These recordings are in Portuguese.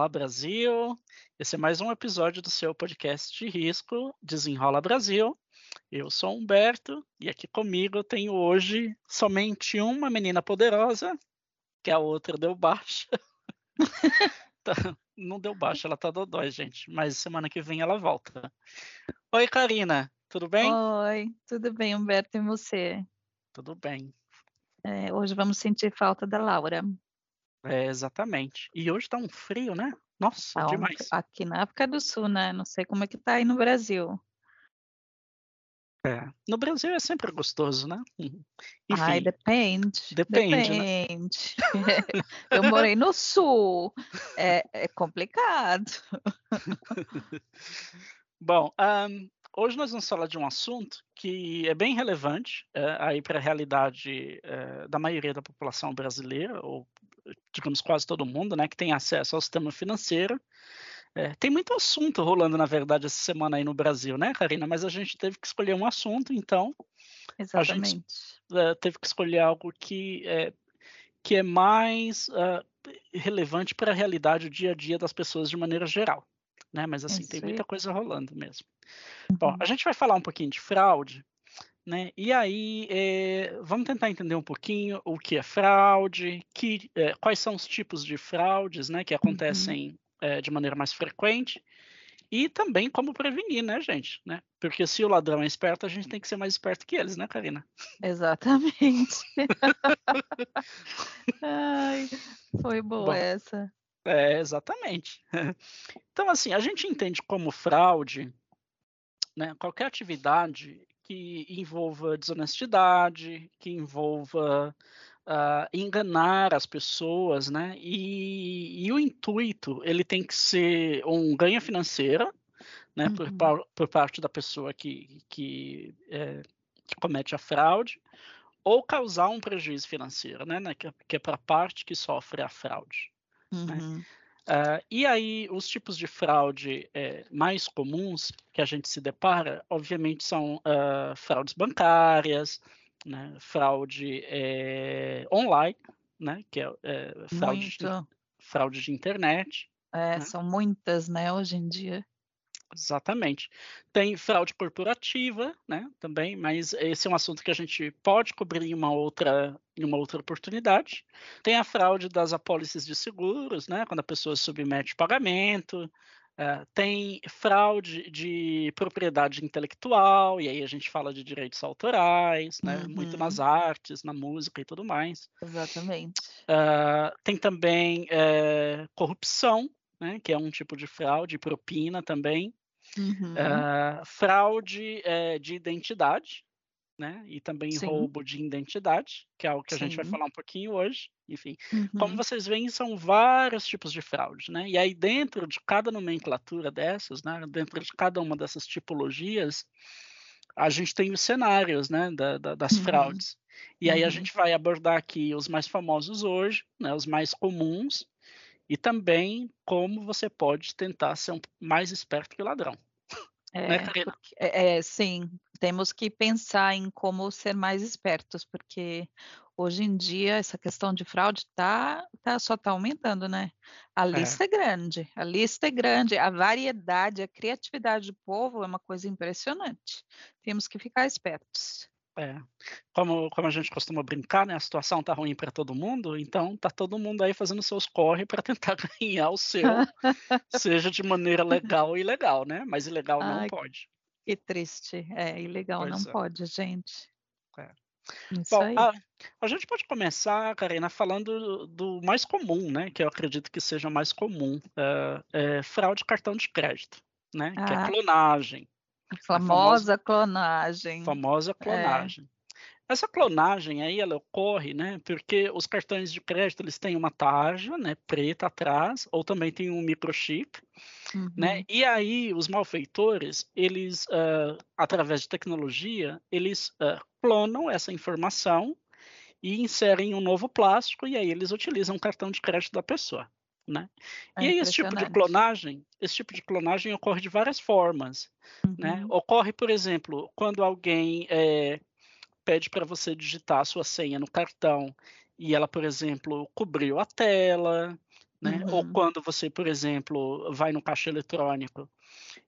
Olá, Brasil! Esse é mais um episódio do seu podcast de risco, Desenrola Brasil. Eu sou Humberto e aqui comigo eu tenho hoje somente uma menina poderosa, que a outra deu baixa. Tá, não deu baixa, ela tá dodói, gente, mas semana que vem ela volta. Oi, Karina, tudo bem? Oi, tudo bem, Humberto, e você? Tudo bem. É, hoje vamos sentir falta da Laura. É, exatamente. E hoje tá um frio, né? Nossa, Tá um- demais. aqui na África do Sul, né? Não sei como é que tá aí no Brasil. É. No Brasil é sempre gostoso, né? Enfim, Ai, depende. Depende, né? Depende. Eu morei no Sul. É, é complicado. Bom, ahn, hoje nós vamos falar de um assunto que é bem relevante eh, aí para a realidade eh, da maioria da população brasileira, ou digamos quase todo mundo, né, que tem acesso ao sistema financeiro. Eh, tem muito assunto rolando, na verdade, essa semana aí no Brasil, né, Karina? Mas a gente teve que escolher um assunto, então Exatamente. eh, teve que escolher algo que é, que é mais ah, relevante para a realidade, o dia a dia das pessoas de maneira geral. Né? Mas assim, tem muita coisa rolando mesmo. Bom, Uhum. a gente vai falar um pouquinho de fraude, né? E aí eh, vamos tentar entender um pouquinho o que é fraude, que, eh, quais são os tipos de fraudes né, que acontecem eh, de maneira mais frequente. E também como prevenir, né, gente? Né? Porque se o ladrão é esperto, a gente tem que ser mais esperto que eles, né, Karina? Exatamente. Ai, foi boa Bom. essa. É, exatamente. Então, assim, a gente entende como fraude né, qualquer atividade que envolva desonestidade, que envolva ah, enganar as pessoas, né? E, e o intuito ele tem que ser um ganho financeiro, né, por, Uhum. par- por parte da pessoa que, que, eh, que comete a fraude, ou causar um prejuízo financeiro, né, né, que, é- que é para a parte que sofre a fraude. Uhum. Ah, e aí, os tipos de fraude eh, mais comuns que a gente se depara, obviamente, são ah, fraudes bancárias, né, fraude eh, online, né, que é eh, fraude, de, fraude de internet. É, né? são muitas, né, hoje em dia. Exatamente. Tem fraude corporativa, né, também, mas esse é um assunto que a gente pode cobrir em uma outra, em uma outra oportunidade. Tem a fraude das apólices de seguros, né, quando a pessoa submete pagamento. eh, tem fraude de propriedade intelectual, e aí a gente fala de direitos autorais, né, muito Uhum. nas artes, na música e tudo mais. Exatamente. Ah, tem também eh, corrupção, né, que é um tipo de fraude, propina também. Uhum. Ah, fraude eh, de identidade, né? E também Sim. roubo de identidade, que é algo que a gente vai Sim. falar um pouquinho hoje. Enfim, como Uhum. vocês veem, são vários tipos de fraude, né? E aí dentro de cada nomenclatura dessas, né? Dentro de cada uma dessas tipologias, a gente tem os cenários, né? da- da- das Uhum. fraudes. E aí a Uhum. gente vai abordar aqui os mais famosos hoje, né? Os mais comuns e também como você pode tentar ser um mais esperto que o ladrão, né, É, porque, é, é, sim, temos que pensar em como ser mais espertos, porque hoje em dia essa questão de fraude tá, tá só está aumentando, né? A É. lista é grande, a lista é grande, a variedade, a criatividade do povo é uma coisa impressionante. Temos que ficar espertos. É. Como, como a gente costuma brincar, né? A situação tá ruim para todo mundo, então tá todo mundo aí fazendo seus corre para tentar ganhar o seu, seja de maneira legal e ilegal, né? Mas ilegal não Ai, pode. que triste. É, ilegal não Pois é. pode, gente. É. Bom, a, a gente pode começar, Karina, falando do mais comum, né? Que eu acredito que seja mais comum, é, é fraude de cartão de crédito, né? Que é Ah, clonagem, famosa famosa clonagem. famosa É. clonagem. Essa clonagem aí, ela ocorre, né, porque os cartões de crédito, eles têm uma tarja, né, preta atrás, ou também tem um microchip, né, Uhum. e aí os malfeitores, eles, ah, através de tecnologia, eles ah, clonam essa informação e inserem um novo plástico, e aí eles utilizam o cartão de crédito da pessoa, né. É E aí esse tipo de clonagem, esse tipo de clonagem ocorre de várias formas, né. Uhum. Ocorre, por exemplo, quando alguém eh, pede para você digitar a sua senha no cartão e ela, por exemplo, cobriu a tela, Né? Uhum. Ou quando você, por exemplo, vai no caixa eletrônico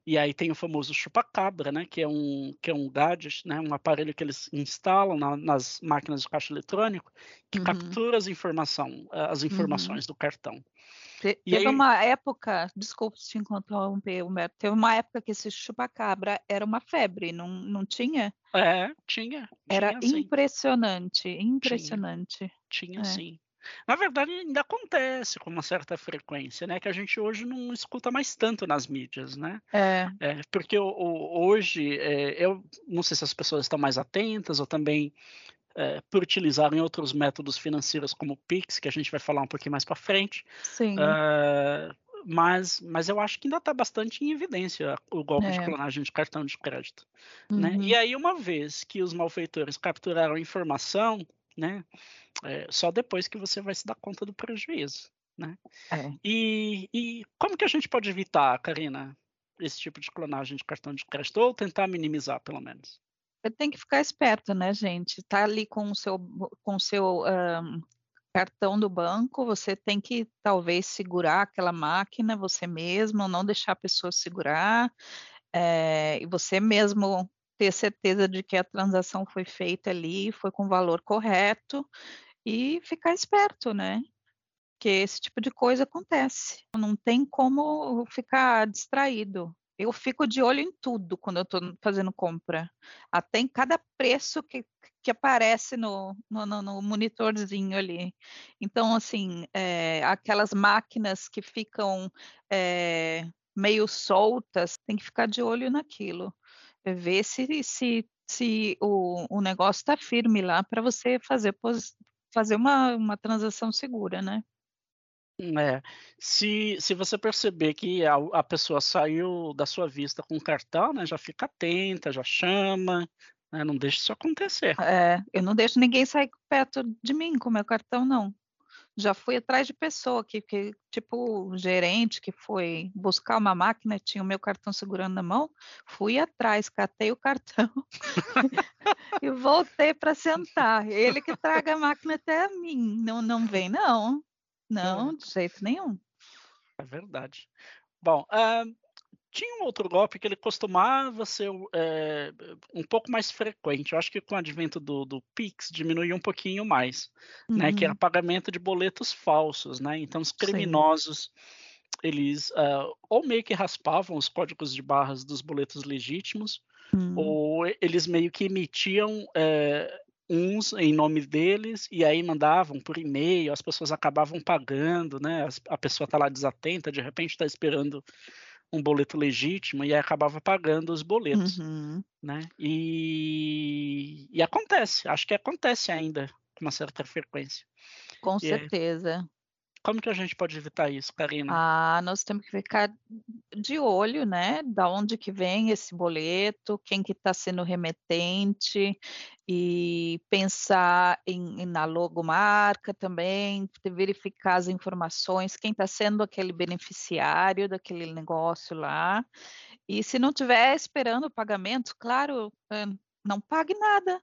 e aí tem o famoso chupacabra, né? Que é um que é um gadget, né? Um aparelho que eles instalam na, nas máquinas de caixa eletrônico que uhum. captura as informação, as uhum. informações uhum. do cartão. Te, teve aí... uma época, desculpe te interromper, Humberto, teve uma época que esse chupacabra era uma febre, não, não tinha? É, tinha. Era tinha, impressionante, impressionante. Tinha, tinha é. sim. Na verdade, ainda acontece com uma certa frequência, né? Que a gente hoje não escuta mais tanto nas mídias, né? É. é porque o, o, hoje, é, eu não sei se as pessoas estão mais atentas ou também é, por utilizarem outros métodos financeiros como o Pix, que a gente vai falar um pouquinho mais para frente. Sim. Uh, mas, mas eu acho que ainda está bastante em evidência o golpe é. de clonagem de cartão de crédito. Uhum. Né? E aí, uma vez que os malfeitores capturaram a informação, né, é, só depois que você vai se dar conta do prejuízo. Né? É. E, e como que a gente pode evitar, Karina, esse tipo de clonagem de cartão de crédito, ou tentar minimizar, pelo menos? Tem que ficar esperto, né, gente? Tá ali com o seu, com seu um, cartão do banco, você tem que talvez segurar aquela máquina você mesmo, não deixar a pessoa segurar, é, e você mesmo ter certeza de que a transação foi feita ali, foi com o valor correto, e ficar esperto, né? Porque esse tipo de coisa acontece. Não tem como ficar distraído. Eu fico de olho em tudo quando eu estou fazendo compra. Até em cada preço que, que aparece no, no, no monitorzinho ali. Então, assim, é, aquelas máquinas que ficam é, meio soltas, tem que ficar de olho naquilo. Ver se, se, se o, o negócio está firme lá para você fazer, fazer uma, uma transação segura, né? É, se, se você perceber que a, a pessoa saiu da sua vista com o cartão, né, já fica atenta, já chama, né, não deixe isso acontecer. É, eu não deixo ninguém sair perto de mim com meu cartão, não. Já fui atrás de pessoa que, que tipo, gerente que foi buscar uma máquina, tinha o meu cartão segurando na mão, fui atrás, catei o cartão e voltei para sentar. Ele que traga a máquina até a mim, não, não vem, não. Não, é. de jeito nenhum. É verdade. Bom, uh, tinha um outro golpe que ele costumava ser é, um pouco mais frequente. Eu acho que com o advento do, do Pix diminuiu um pouquinho mais, uhum. né? Que era uhum. pagamento de boletos falsos, né? Então os criminosos Sim. eles uh, ou meio que raspavam os códigos de barras dos boletos legítimos, uhum. ou eles meio que emitiam é, uns em nome deles e aí mandavam por e-mail, as pessoas acabavam pagando, né? A pessoa está lá desatenta, de repente está esperando um boleto legítimo e aí acabava pagando os boletos, uhum. né? E, e acontece, acho que acontece ainda com uma certa frequência. Com e certeza. É... Como que a gente pode evitar isso, Karina? Ah, nós temos que ficar de olho, né? Da onde que vem esse boleto, quem que está sendo remetente e pensar em, na logomarca também, verificar as informações, quem está sendo aquele beneficiário daquele negócio lá. E se não tiver esperando o pagamento, claro, não pague nada.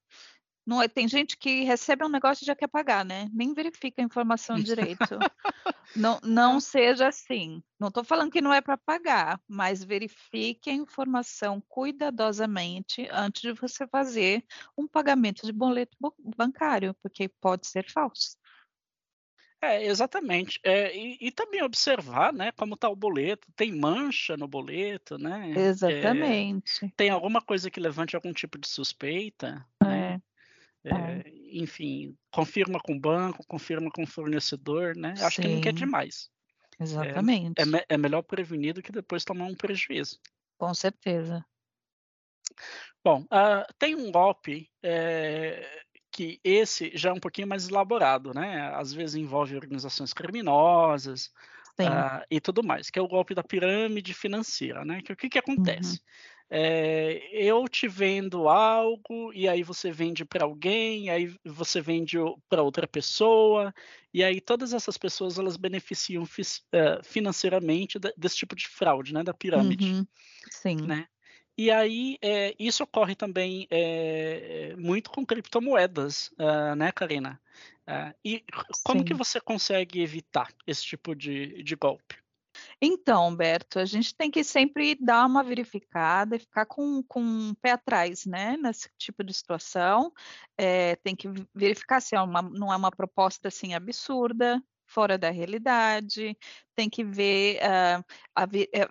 Não é, tem gente que recebe um negócio e já quer pagar, né? Nem verifica a informação direito. não, não seja assim. Não estou falando que não é para pagar, mas verifique a informação cuidadosamente antes de você fazer um pagamento de boleto bancário, porque pode ser falso. É, exatamente. É, e, e, também observar, né, como está o boleto. Tem mancha no boleto, né? Exatamente. É, tem alguma coisa que levante algum tipo de suspeita. Né? É. É, enfim, confirma com o banco, confirma com o fornecedor, né? Acho Sim. que nunca é demais. Exatamente. É, é, é, melhor prevenir do que depois tomar um prejuízo. Com certeza. Bom, uh, tem um golpe é, que esse já é um pouquinho mais elaborado, né? Às vezes envolve organizações criminosas uh, e tudo mais, que é o golpe da pirâmide financeira, né? Que o que, que acontece? Uhum. É, eu te vendo algo e aí você vende para alguém, aí você vende para outra pessoa e aí todas essas pessoas elas beneficiam uh, financeiramente desse tipo de fraude, né, da pirâmide. Uhum. Sim. Né? E aí é, isso ocorre também é, muito com criptomoedas, uh, né, Karina? É, e como Sim. que você consegue evitar esse tipo de, de golpe? Então, Humberto, a gente tem que sempre dar uma verificada e ficar com, com um pé atrás, né, nesse tipo de situação. É, tem que verificar se é uma, não é uma proposta assim absurda, fora da realidade, tem que ver, uh, a, a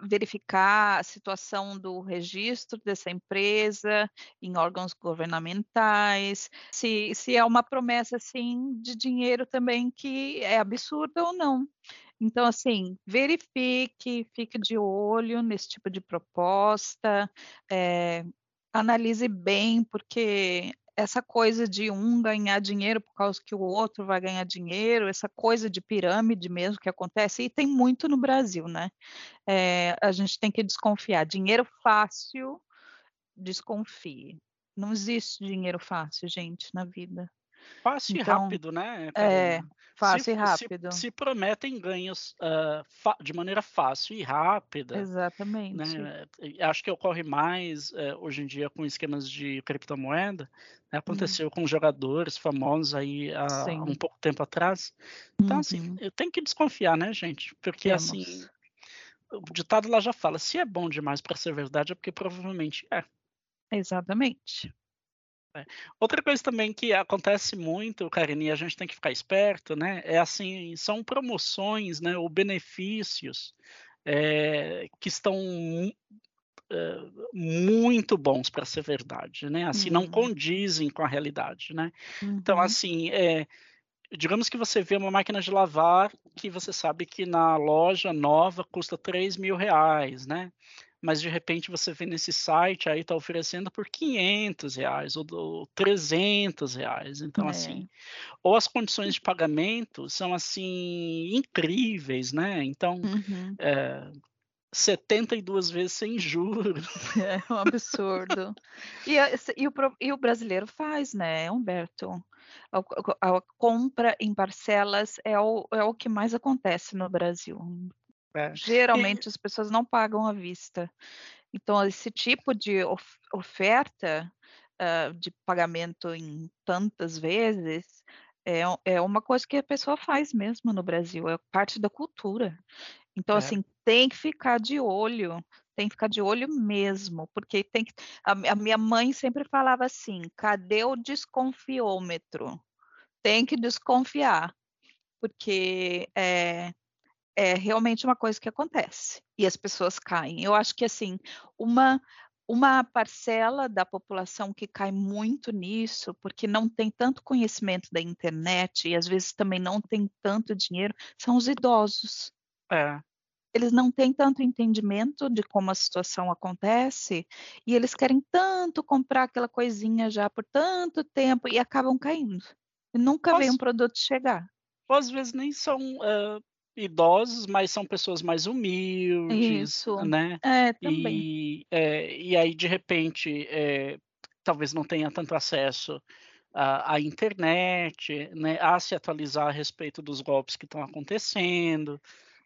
verificar a situação do registro dessa empresa em órgãos governamentais, se, se é uma promessa assim de dinheiro também que é absurda ou não. Então, assim, verifique, fique de olho nesse tipo de proposta, é, analise bem, porque essa coisa de um ganhar dinheiro por causa que o outro vai ganhar dinheiro, essa coisa de pirâmide mesmo que acontece, e tem muito no Brasil, né? É, a gente tem que desconfiar. Dinheiro fácil, desconfie. Não existe dinheiro fácil, gente, na vida. Fácil então, e rápido, né? É, fácil se, e rápido. Se, se prometem ganhos uh, de maneira fácil e rápida. Exatamente. Né? Acho que ocorre mais uh, hoje em dia com esquemas de criptomoeda. Né? Aconteceu hum. com jogadores famosos aí há um pouco tempo atrás. Então, assim, uhum. assim, eu tenho que desconfiar, né, gente? Porque, Temos. assim, o ditado lá já fala: se é bom demais para ser verdade, é porque provavelmente é. Exatamente. É. Outra coisa também que acontece muito, Karine, e a gente tem que ficar esperto, né? É assim, são promoções, né? Ou benefícios é, que estão é, muito bons para ser verdade, né? Assim, uhum. não condizem com a realidade, né? Então, uhum. Então, assim, é, digamos que você vê uma máquina de lavar que você sabe que na loja nova custa 3 mil reais, né? Mas de repente você vê nesse site aí está oferecendo por 500 reais ou, ou 300 reais. Então, é. assim, ou as condições de pagamento são assim incríveis, né? Então, uhum. é, 72 vezes sem juros. É um absurdo. e, e, o, e, o, brasileiro faz, né, Humberto? A, a, a compra em parcelas é o, é o que mais acontece no Brasil. É. Geralmente e... as pessoas não pagam à vista. Então, esse tipo de of oferta uh, de pagamento em tantas vezes é, é uma coisa que a pessoa faz mesmo no Brasil, é parte da cultura. Então, é. assim, tem que ficar de olho, tem que ficar de olho mesmo, porque tem que. A, a minha mãe sempre falava assim: cadê o desconfiômetro? Tem que desconfiar, porque é, é realmente uma coisa que acontece e as pessoas caem. Eu acho que assim, uma uma parcela da população que cai muito nisso, porque não tem tanto conhecimento da internet e às vezes também não tem tanto dinheiro, são os idosos. É. Eles não têm tanto entendimento de como a situação acontece e eles querem tanto comprar aquela coisinha já por tanto tempo e acabam caindo. E nunca vem um produto chegar. Ou às vezes nem são uh, idosos, mas são pessoas mais humildes, Isso. né? É, também. E, é, e aí, de repente, é, talvez não tenha tanto acesso à, à, internet, né? A se atualizar a respeito dos golpes que estão acontecendo,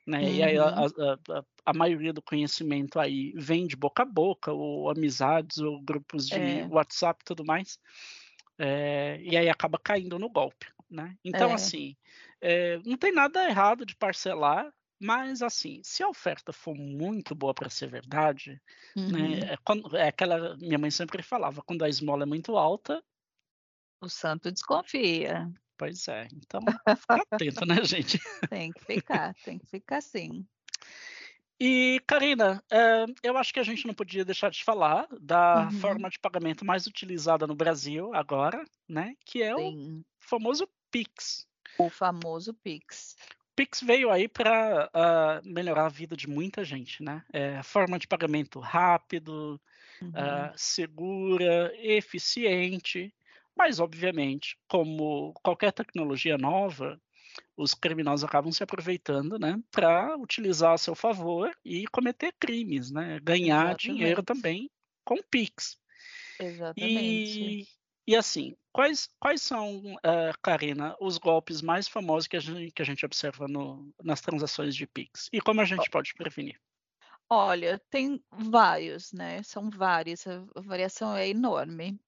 né? Uhum. E aí a, uhum. a, a, a, maioria do conhecimento aí vem de boca a boca, ou amizades, ou grupos de é. WhatsApp e tudo mais. É, e aí acaba caindo no golpe, né? Então, é. assim, é, não tem nada errado de parcelar, mas assim, se a oferta for muito boa para ser verdade, né, uhum. né? É, quando, é aquela minha mãe sempre falava, quando a esmola é muito alta, o santo desconfia. Pois é, então fica atento, né, gente? Tem que ficar, tem que ficar sim. E, Karina, é, eu acho que a gente não podia deixar de falar da uhum. forma de pagamento mais utilizada no Brasil agora, né? Que é Sim. o famoso Pix. O famoso Pix. Pix veio aí para uh, ah, melhorar a vida de muita gente, né? É, forma de pagamento rápido, uhum. uh, segura, eficiente, mas obviamente, como qualquer tecnologia nova, os criminosos acabam se aproveitando, né, para utilizar a seu favor e cometer crimes, né? Ganhar Exatamente. dinheiro também com Pix. Exatamente. E, e assim, quais, quais são, uh, Karina, os golpes mais famosos que a gente, que a gente observa no, nas transações de Pix? E como a gente pode prevenir? Olha, tem vários, né? São vários, a variação é enorme.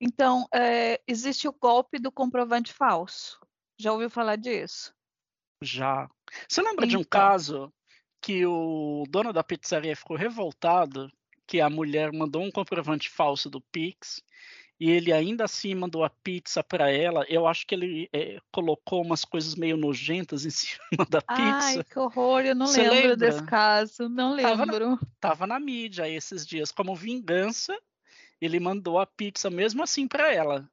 Então, é, existe o golpe do comprovante falso. Já ouviu falar disso? Já. Você lembra então. de um então. caso que o dono da pizzaria ficou revoltado que a mulher mandou um comprovante falso do Pix e ele ainda assim mandou a pizza para ela. Eu acho que ele é, colocou umas coisas meio nojentas em cima da pizza. Ai, que horror! Eu não Você lembro lembra? desse caso, não lembro. Tava na, tava na mídia esses dias. Como vingança, ele mandou a pizza mesmo assim para ela.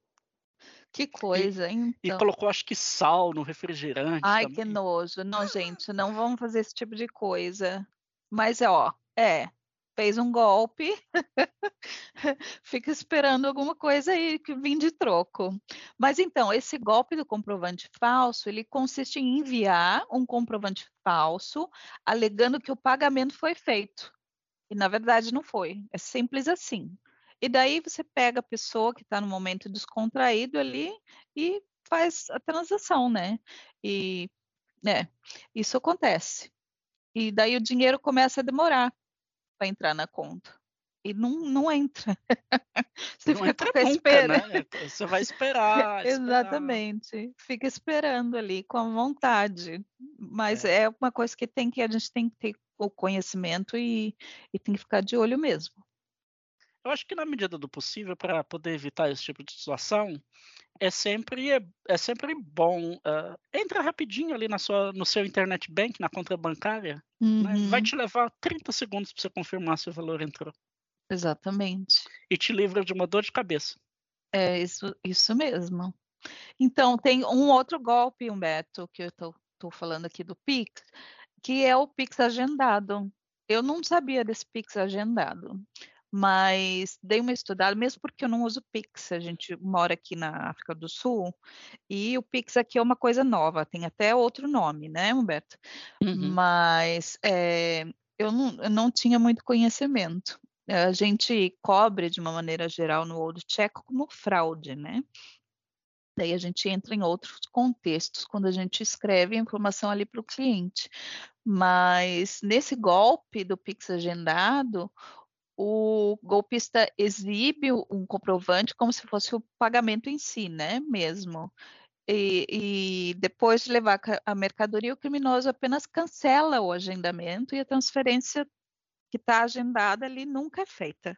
Que coisa, hein? Então. E colocou, acho que sal no refrigerante. Ai, também. que nojo. Não, gente, não vamos fazer esse tipo de coisa. Mas, ó, é, fez um golpe, fica esperando alguma coisa aí que vim de troco. Mas então, esse golpe do comprovante falso, ele consiste em enviar um comprovante falso, alegando que o pagamento foi feito. E na verdade não foi. É simples assim. E daí você pega a pessoa que está no momento descontraído ali e faz a transação, né? E né, isso acontece. E daí o dinheiro começa a demorar para entrar na conta. E não, não entra. Você não fica entra nunca, né? Você vai esperar. Exatamente. Esperar. Fica esperando ali com vontade. Mas é. é. uma coisa que tem que a gente tem que ter o conhecimento e, e tem que ficar de olho mesmo. Eu acho que na medida do possível, para poder evitar esse tipo de situação, é sempre, é, é sempre bom. Uh, entra rapidinho ali na sua, no seu internet bank, na conta bancária. Uhum. Né? Vai te levar 30 segundos para você confirmar se o valor entrou. Exatamente. E te livra de uma dor de cabeça. É isso, isso mesmo. Então, tem um outro golpe, Humberto, que eu estou falando aqui do Pix, que é o Pix agendado. Eu não sabia desse Pix agendado mas dei uma estudada, mesmo porque eu não uso Pix, a gente mora aqui na África do Sul, e o Pix aqui é uma coisa nova, tem até outro nome, né, Humberto? Uhum. Mas é, eu, não, eu não tinha muito conhecimento. A gente cobre, de uma maneira geral, no Old Check como fraude, né? Daí a gente entra em outros contextos quando a gente escreve a informação ali para o cliente. Mas nesse golpe do Pix agendado, o golpista exibe um comprovante como se fosse o pagamento em si, né, mesmo. E, e, depois de levar a mercadoria, o criminoso apenas cancela o agendamento e a transferência que está agendada ali nunca é feita.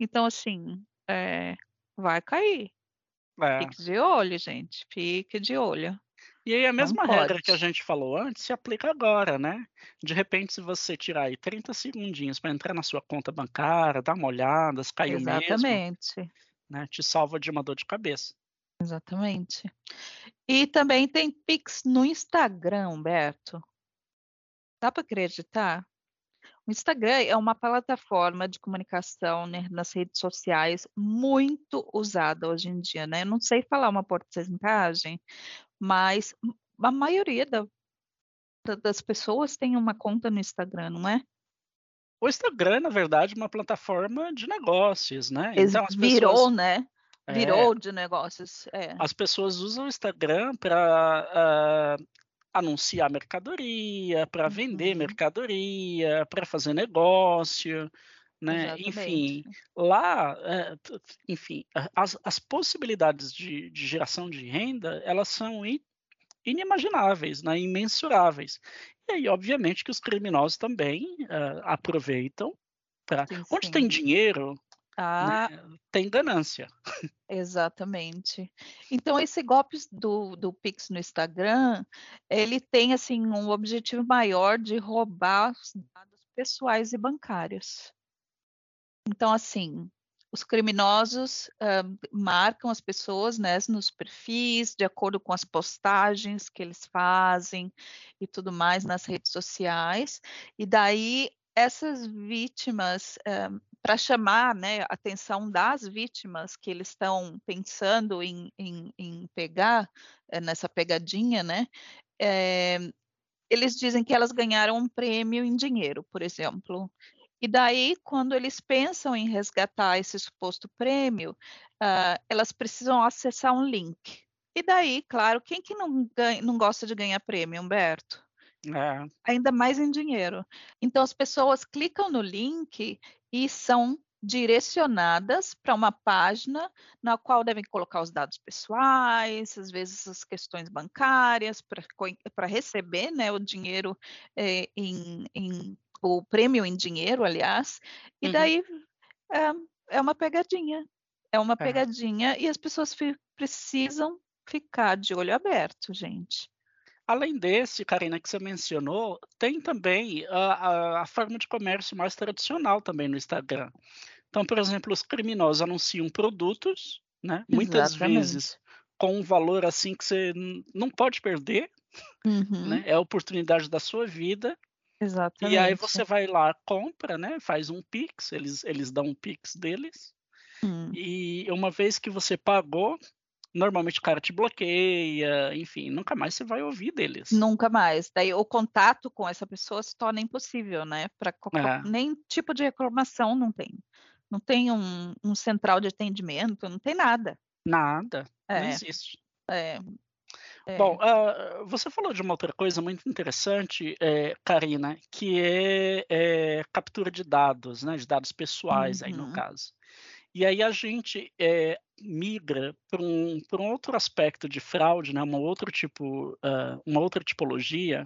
Então, assim, é, vai cair. É. Fique de olho, gente. Fique de olho. E aí a mesma regra que a gente falou antes se aplica agora, né? De repente, se você tirar aí 30 segundinhos para entrar na sua conta bancária, dar uma olhada, se caiu Exatamente. mesmo, né? Te salva de uma dor de cabeça. Exatamente. E também tem Pix no Instagram, Humberto. Dá para acreditar? O Instagram é uma plataforma de comunicação né, nas redes sociais muito usada hoje em dia, né? Eu não sei falar uma porcentagem, mas a maioria da, das pessoas tem uma conta no Instagram, não é? O Instagram, na verdade, é uma plataforma de negócios, né? Então, as Virou, pessoas... né? Virou é, de negócios. É. As pessoas usam o Instagram para uh, ah, anunciar mercadoria, para vender uhum. mercadoria, para fazer negócio né? Enfim, lá, é, enfim, as, as possibilidades de, de, geração de renda elas são inimagináveis, né? imensuráveis. E aí, obviamente, que os criminosos também uh, aproveitam para onde tem dinheiro, né, ah, né, tem ganância. Exatamente. Então, esse golpe do, do Pix no Instagram, ele tem assim um objetivo maior de roubar os dados pessoais e bancários. Então, assim, os criminosos marcam as pessoas né, nos perfis, de acordo com as postagens que eles fazem e tudo mais nas redes sociais, e daí essas vítimas, para chamar né, a atenção das vítimas que eles estão pensando em, em, em pegar uh, nessa pegadinha, né? É, eles dizem que elas ganharam um prêmio em dinheiro, por exemplo. E daí, quando eles pensam em resgatar esse suposto prêmio, uh, elas precisam acessar um link. E daí, claro, quem que não, ganha, não gosta de ganhar prêmio, Humberto? É. Ainda mais em dinheiro. Então, as pessoas clicam no link e são direcionadas para uma página na qual devem colocar os dados pessoais, às vezes as questões bancárias, para receber né, o dinheiro é, em, em, o prêmio em dinheiro, aliás, e uhum. daí é, é, uma pegadinha. É uma é. pegadinha e as pessoas precisam ficar de olho aberto, gente. Além desse, Karina, que você mencionou, tem também a, a, a, forma de comércio mais tradicional também no Instagram. Então, por exemplo, os criminosos anunciam produtos, né? Muitas vezes com um valor assim que você não pode perder, uhum. né? É a oportunidade da sua vida. Exatamente. E aí você vai lá, compra, né? Faz um Pix, eles, eles dão um Pix deles. Hum. E uma vez que você pagou, normalmente o cara te bloqueia, enfim, nunca mais você vai ouvir deles. Nunca mais. Daí o contato com essa pessoa se torna impossível, né? Para é. nem tipo de reclamação não tem. Não tem um, um, central de atendimento, não tem nada. Nada. É. Não existe. É. É. Bom, uh, você falou de uma outra coisa muito interessante, é, Karina, que é, é, captura de dados, né, de dados pessoais uhum. aí no uhum. caso. E aí a gente é, migra para um, um outro aspecto de fraude, né? uma, outro tipo, uh, uma outra tipologia,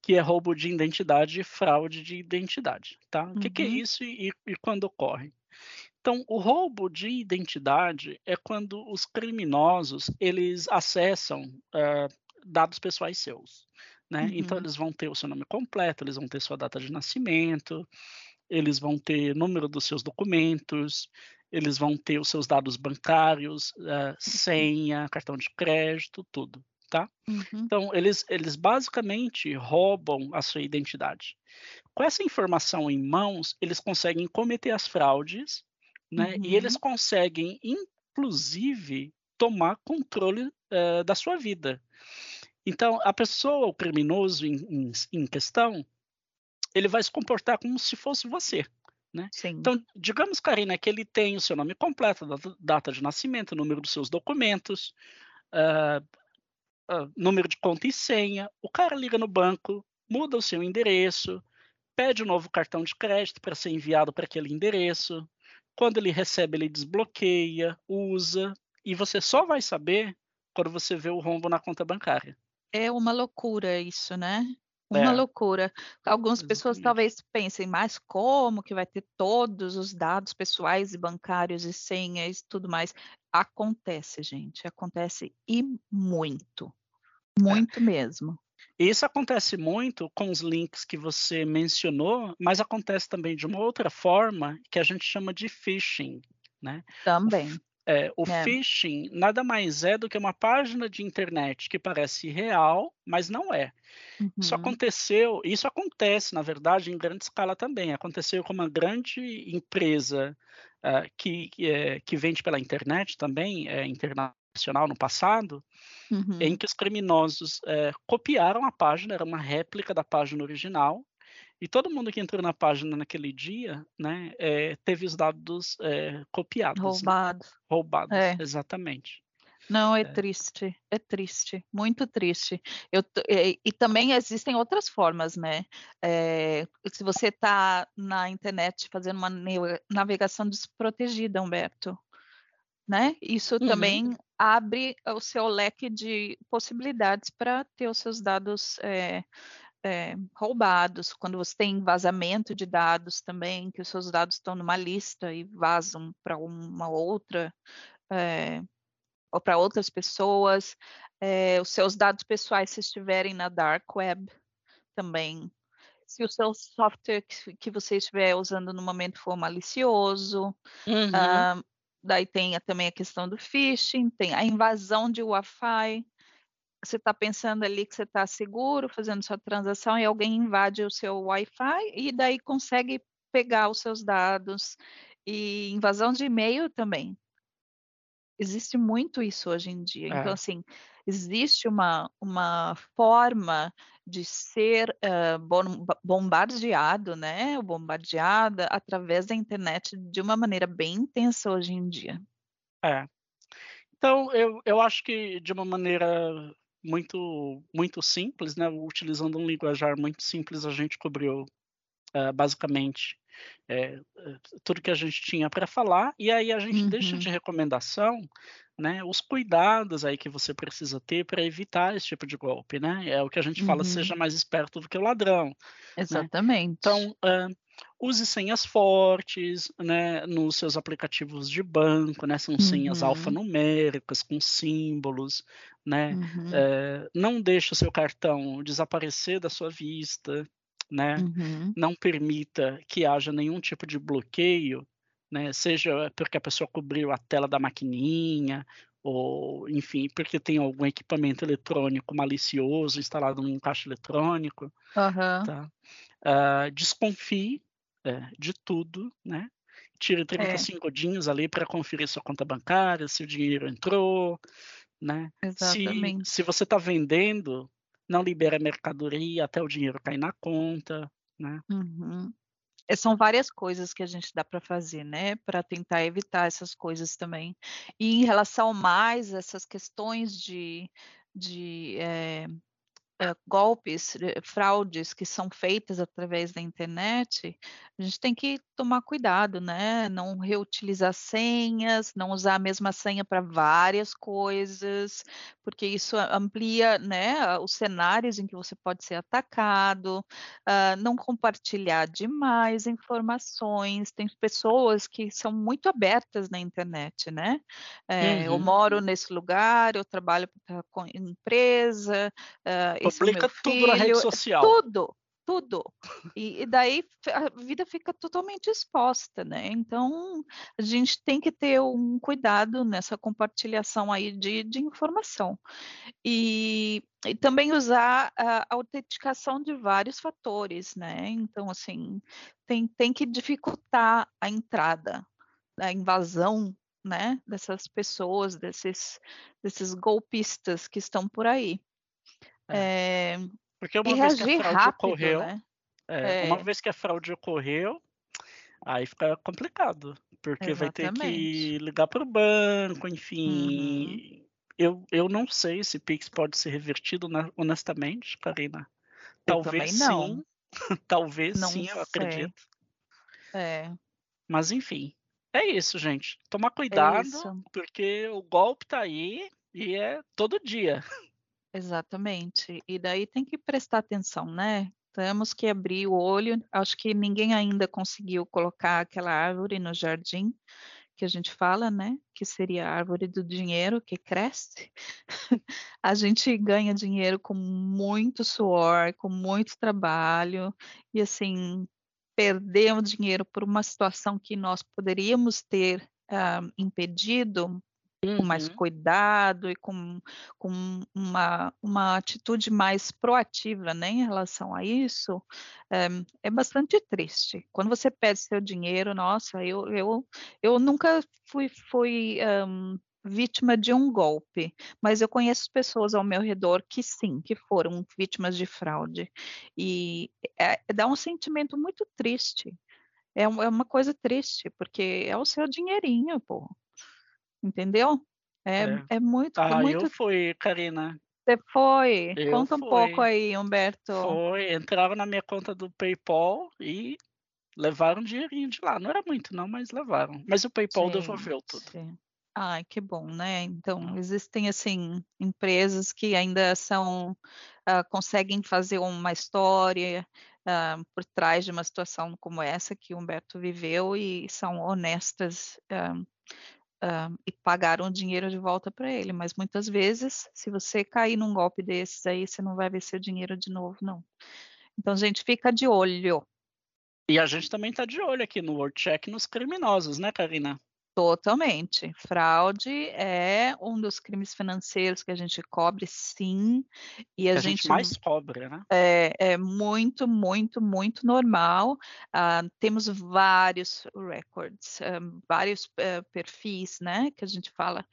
que é roubo de identidade e fraude de identidade. Tá? Uhum. O que, que, é uhum. isso e, e quando ocorre? Então, o roubo de identidade é quando os criminosos eles acessam uh, dados pessoais seus. Né? Então, uhum. Então, eles vão ter o seu nome completo, eles vão ter sua data de nascimento, eles vão ter número dos seus documentos, eles vão ter os seus dados bancários, uh, senha, cartão de crédito, tudo, tá? Uhum. Então, eles, eles basicamente roubam a sua identidade. Com essa informação em mãos, eles conseguem cometer as fraudes, né? Uhum. E eles conseguem, inclusive, tomar controle uh, da sua vida. Então, a pessoa, o criminoso em, em, em questão, ele vai se comportar como se fosse você. Né? Então, digamos, Karina, que ele tem o seu nome completo, data de nascimento, número dos seus documentos, uh, uh, número de conta e senha. O cara liga no banco, muda o seu endereço, pede um novo cartão de crédito para ser enviado para aquele endereço. Quando ele recebe, ele desbloqueia, usa, e você só vai saber quando você vê o rombo na conta bancária. É uma loucura isso, né? Uma é. loucura. Algumas Exatamente. pessoas talvez pensem, mas como que vai ter todos os dados pessoais e bancários e senhas e tudo mais? Acontece, gente, acontece e muito. É. Muito é. mesmo. Isso acontece muito com os links que você mencionou, mas acontece também de uma outra forma que a gente chama de phishing, né? Também. É, o é. phishing nada mais é do que uma página de internet que parece real, mas não é. Uhum. Isso aconteceu, isso acontece, na verdade, em grande escala também. Aconteceu com uma grande empresa uh, que, é, que vende pela internet também, é, no passado, uhum. em que os criminosos é, copiaram a página, era uma réplica da página original, e todo mundo que entrou na página naquele dia, né, é, teve os dados é, copiados. Roubados. Né? Roubados, é. exatamente. Não, é, é, triste, é triste, muito triste. Eu, e, e também existem outras formas, né? É, se você está na internet fazendo uma navegação desprotegida, Humberto, né? Isso uhum. também abre o seu leque de possibilidades para ter os seus dados é, é, roubados, quando você tem vazamento de dados também, que os seus dados estão numa lista e vazam para uma outra, é, ou para outras pessoas, os seus dados pessoais se estiverem na dark web também. Se o seu software que, que você estiver usando no momento for malicioso, uhum. uh, daí tem também a questão do phishing, tem a invasão de Wi-Fi, você está pensando ali que você está seguro fazendo sua transação e alguém invade o seu Wi-Fi e daí consegue pegar os seus dados. E invasão de e-mail também. Existe muito isso hoje em dia. Então, é. Então, assim, existe uma, uma forma de ser uh, bombardeado, né? Bombardeada através da internet de uma maneira bem intensa hoje em dia. É. Então, eu, eu acho que de uma maneira muito muito simples, né? Utilizando um linguajar muito simples, a gente cobriu uh, basicamente é, tudo que a gente tinha para falar, e aí a gente uhum. deixa de recomendação né, os cuidados aí que você precisa ter para evitar esse tipo de golpe, né? É o que a gente uhum. fala, seja mais esperto do que o ladrão. Exatamente. Né? Então, uh, use senhas fortes, né, nos seus aplicativos de banco, né? São senhas uhum. alfanuméricas com símbolos, né? Uhum. Uh, não deixe o seu cartão desaparecer da sua vista, né? Uhum. Não permita que haja nenhum tipo de bloqueio né? Seja porque a pessoa cobriu a tela da maquininha, ou enfim, porque tem algum equipamento eletrônico malicioso instalado num caixa eletrônico. Uhum. Tá? Uh, desconfie é, de tudo, né? Tire 30 é. segundinhos ali para conferir sua conta bancária, se o dinheiro entrou, né? Exatamente. Se, se você está vendendo, não libera mercadoria até o dinheiro cair na conta, né? Uhum. É, são várias coisas que a gente dá para fazer, né, para tentar evitar essas coisas também. E em relação mais essas questões de de, eh uh, golpes, eh, fraudes que são feitas através da internet, a gente tem que tomar cuidado, né? Não reutilizar senhas, não usar a mesma senha para várias coisas, porque isso amplia, né, os cenários em que você pode ser atacado. Uh, não compartilhar demais informações. Tem pessoas que são muito abertas na internet, né? É, uhum. Eu moro nesse lugar, eu trabalho com empresa, uh, Publica tudo na rede social. Tudo, tudo. E, e, daí a vida fica totalmente exposta, né? Então a gente tem que ter um cuidado nessa compartilhação aí de, de informação. E, e, também usar a autenticação de vários fatores, né? Então, assim, tem, tem que dificultar a entrada, a invasão né, dessas pessoas, desses, desses golpistas que estão por aí. É. É, Porque uma vez que a fraude rápido, ocorreu, né? é, uma vez que a fraude ocorreu, aí fica complicado, porque Exatamente. vai ter que ligar para o banco, enfim. Uhum. Eu, eu não sei se Pix pode ser revertido, honestamente, Karina. Talvez sim. Talvez não sim, eu sei. acredito. É. Mas enfim, é isso, gente. Tomar é cuidado, é porque o golpe tá aí e é todo dia. Exatamente. E daí tem que prestar atenção, né? Temos que abrir o olho. Acho que ninguém ainda conseguiu colocar aquela árvore no jardim que a gente fala, né? Que seria a árvore do dinheiro que cresce. a gente ganha dinheiro com muito suor, com muito trabalho, e assim, perder o dinheiro por uma situação que nós poderíamos ter uh, impedido com mais uhum. cuidado e com, com uma, uma atitude mais proativa né, em relação a isso, é, é bastante triste. Quando você perde seu dinheiro, nossa, eu, eu, eu nunca fui, fui um, vítima de um golpe, mas eu conheço pessoas ao meu redor que sim, que foram vítimas de fraude. E é, dá um sentimento muito triste. É, é uma coisa triste, porque é o seu dinheirinho, pô entendeu? É, é. é muito, ah, muito. eu fui, Karina. Você foi? Eu Conta fui. um pouco aí, Humberto. Foi, entraram na minha conta do PayPal e levaram um dinheirinho de lá. Não era muito, não, mas levaram. Mas o PayPal Sim, devolveu tudo. Ai, que bom, né? Então, existem, assim, empresas que ainda são, uh, conseguem fazer uma história uh, por trás de uma situação como essa que o Humberto viveu e são honestas uh, uh, e pagaram o dinheiro de volta para ele. Mas muitas vezes, se você cair num golpe desses aí, você não vai ver seu dinheiro de novo, não. Então, gente, fica de olho. E a gente também está de olho aqui no World Check nos criminosos, né, Karina? Totalmente. Fraude é um dos crimes financeiros que a gente cobre, sim. E a, a gente, gente, mais cobra, né? É, é muito, muito, muito normal. Uh, temos vários records, um, vários uh, perfis, né? Que a gente fala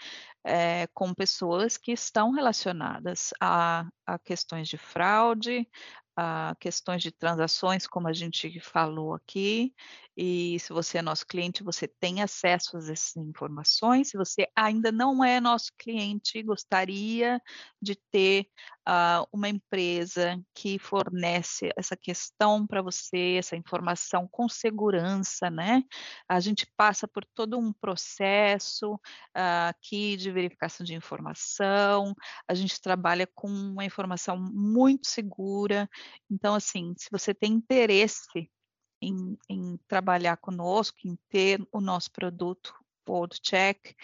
é, com pessoas que estão relacionadas a, a questões de fraude, a questões de transações, como a gente falou aqui, e se você é nosso cliente, você tem acesso a essas informações. Se você ainda não é nosso cliente, gostaria de ter uh, uma empresa que fornece essa questão para você, essa informação com segurança, né? A gente passa por todo um processo uh, aqui de verificação de informação, a gente trabalha com uma informação muito segura. Então, assim, se você tem interesse em, em trabalhar conosco, em ter o nosso produto World Check,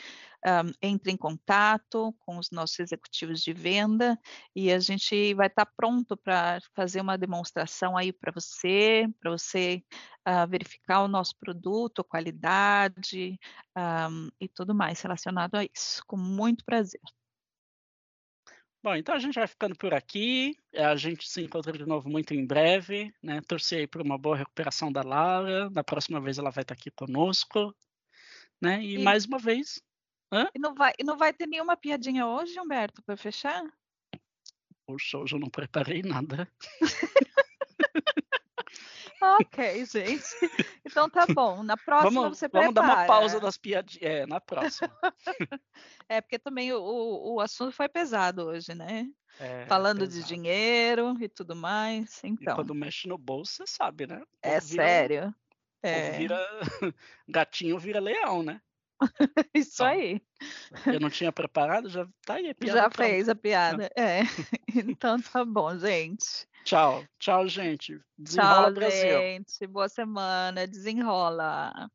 um, entre em contato com os nossos executivos de venda e a gente vai estar tá pronto para fazer uma demonstração aí para você, para você uh, verificar o nosso produto, a qualidade um, e tudo mais relacionado a isso, com muito prazer. Bom, então a gente vai ficando por aqui. A gente se encontra de novo muito em breve. Né? Torcer aí por uma boa recuperação da Laura. Na próxima vez ela vai estar aqui conosco. Né? E, e mais uma vez. Hã? E, não vai, e não vai ter nenhuma piadinha hoje, Humberto, para fechar? Poxa, hoje eu não preparei nada. ok, gente. Então tá bom. Na próxima vamos, você prepara. Vamos dar uma pausa das piadinhas. É, na próxima. é, porque também o, o assunto foi pesado hoje, né? É, Falando é de dinheiro e tudo mais. Então. E quando mexe no bolso, você sabe, né? É vira, sério. É. Vira... Gatinho vira leão, né? Isso então, aí. Eu não tinha preparado, já tá aí a piada. Já fez a piada, é. Então tá bom, gente. Tchau. Tchau, gente. Desenrola Tchau, Brasil. gente. Boa semana. Desenrola.